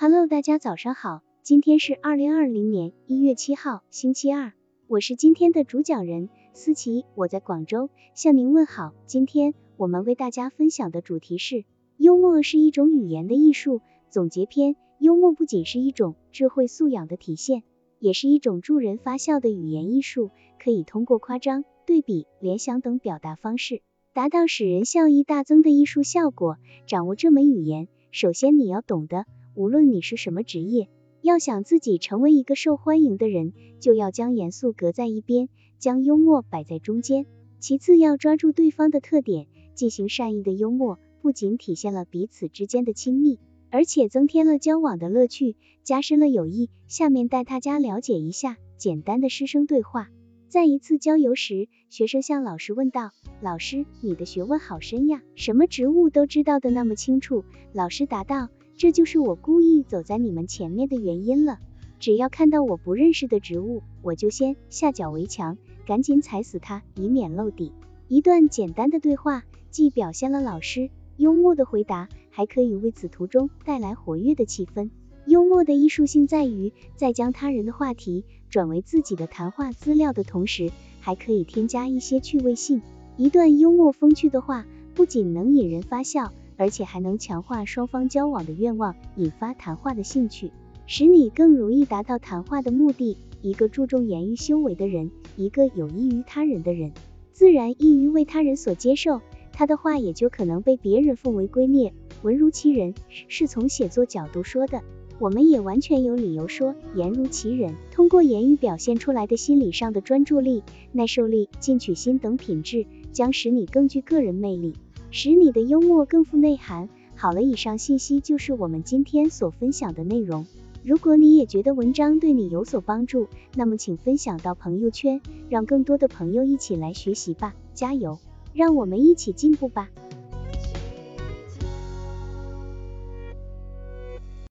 Hello，大家早上好，今天是二零二零年一月七号，星期二，我是今天的主讲人思琪，我在广州向您问好。今天我们为大家分享的主题是幽默是一种语言的艺术总结篇。幽默不仅是一种智慧素养的体现，也是一种助人发笑的语言艺术，可以通过夸张、对比、联想等表达方式，达到使人笑意大增的艺术效果。掌握这门语言，首先你要懂得，无论你是什么职业，要想自己成为一个受欢迎的人，就要将严肃搁在一边，将幽默摆在中间。其次要抓住对方的特点，进行善意的幽默，不仅体现了彼此之间的亲密。而且增添了交往的乐趣，加深了友谊。下面带大家了解一下简单的师生对话。在一次郊游时，学生向老师问道：“老师，你的学问好深呀，什么植物都知道的那么清楚。”老师答道：“这就是我故意走在你们前面的原因了。只要看到我不认识的植物，我就先下脚为强，赶紧踩死它，以免露底。”一段简单的对话，既表现了老师幽默的回答。还可以为此途中带来活跃的气氛。幽默的艺术性在于，在将他人的话题转为自己的谈话资料的同时，还可以添加一些趣味性。一段幽默风趣的话，不仅能引人发笑，而且还能强化双方交往的愿望，引发谈话的兴趣，使你更容易达到谈话的目的。一个注重言语修为的人，一个有益于他人的人，自然易于为他人所接受，他的话也就可能被别人奉为圭臬。文如其人是从写作角度说的，我们也完全有理由说言如其人。通过言语表现出来的心理上的专注力、耐受力、进取心等品质，将使你更具个人魅力，使你的幽默更富内涵。好了，以上信息就是我们今天所分享的内容。如果你也觉得文章对你有所帮助，那么请分享到朋友圈，让更多的朋友一起来学习吧。加油，让我们一起进步吧。